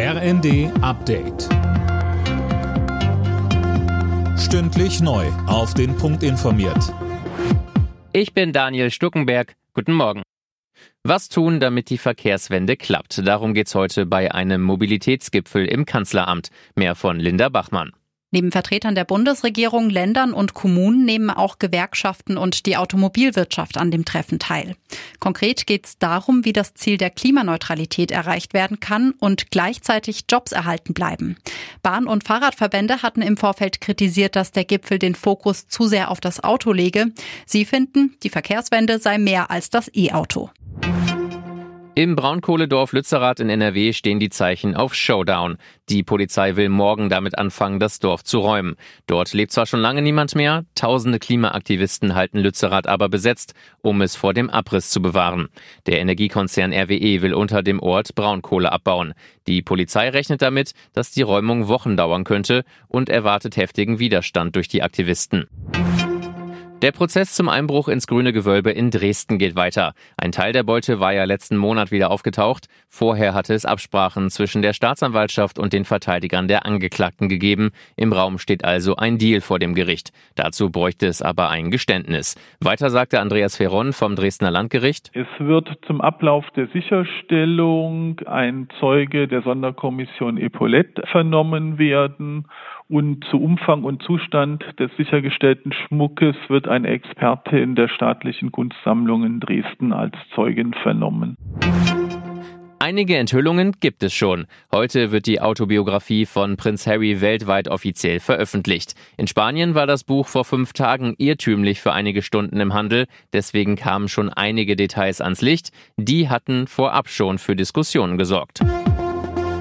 RND Update. Stündlich neu. Auf den Punkt informiert. Ich bin Daniel Stuckenberg. Guten Morgen. Was tun, damit die Verkehrswende klappt? Darum geht's heute bei einem Mobilitätsgipfel im Kanzleramt. Mehr von Linda Bachmann. Neben Vertretern der Bundesregierung, Ländern und Kommunen nehmen auch Gewerkschaften und die Automobilwirtschaft an dem Treffen teil. Konkret geht es darum, wie das Ziel der Klimaneutralität erreicht werden kann und gleichzeitig Jobs erhalten bleiben. Bahn- und Fahrradverbände hatten im Vorfeld kritisiert, dass der Gipfel den Fokus zu sehr auf das Auto lege. Sie finden, die Verkehrswende sei mehr als das E-Auto. Im Braunkohledorf Lützerath in NRW stehen die Zeichen auf Showdown. Die Polizei will morgen damit anfangen, das Dorf zu räumen. Dort lebt zwar schon lange niemand mehr, tausende Klimaaktivisten halten Lützerath aber besetzt, um es vor dem Abriss zu bewahren. Der Energiekonzern RWE will unter dem Ort Braunkohle abbauen. Die Polizei rechnet damit, dass die Räumung Wochen dauern könnte und erwartet heftigen Widerstand durch die Aktivisten. Der Prozess zum Einbruch ins grüne Gewölbe in Dresden geht weiter. Ein Teil der Beute war ja letzten Monat wieder aufgetaucht. Vorher hatte es Absprachen zwischen der Staatsanwaltschaft und den Verteidigern der Angeklagten gegeben. Im Raum steht also ein Deal vor dem Gericht. Dazu bräuchte es aber ein Geständnis. Weiter sagte Andreas Ferron vom Dresdner Landgericht. Es wird zum Ablauf der Sicherstellung ein Zeuge der Sonderkommission Epaulette vernommen werden und zu Umfang und Zustand des sichergestellten Schmuckes wird ein Experte in der staatlichen Kunstsammlung in Dresden als Zeugin vernommen. Einige Enthüllungen gibt es schon. Heute wird die Autobiografie von Prinz Harry weltweit offiziell veröffentlicht. In Spanien war das Buch vor fünf Tagen irrtümlich für einige Stunden im Handel. Deswegen kamen schon einige Details ans Licht. Die hatten vorab schon für Diskussionen gesorgt.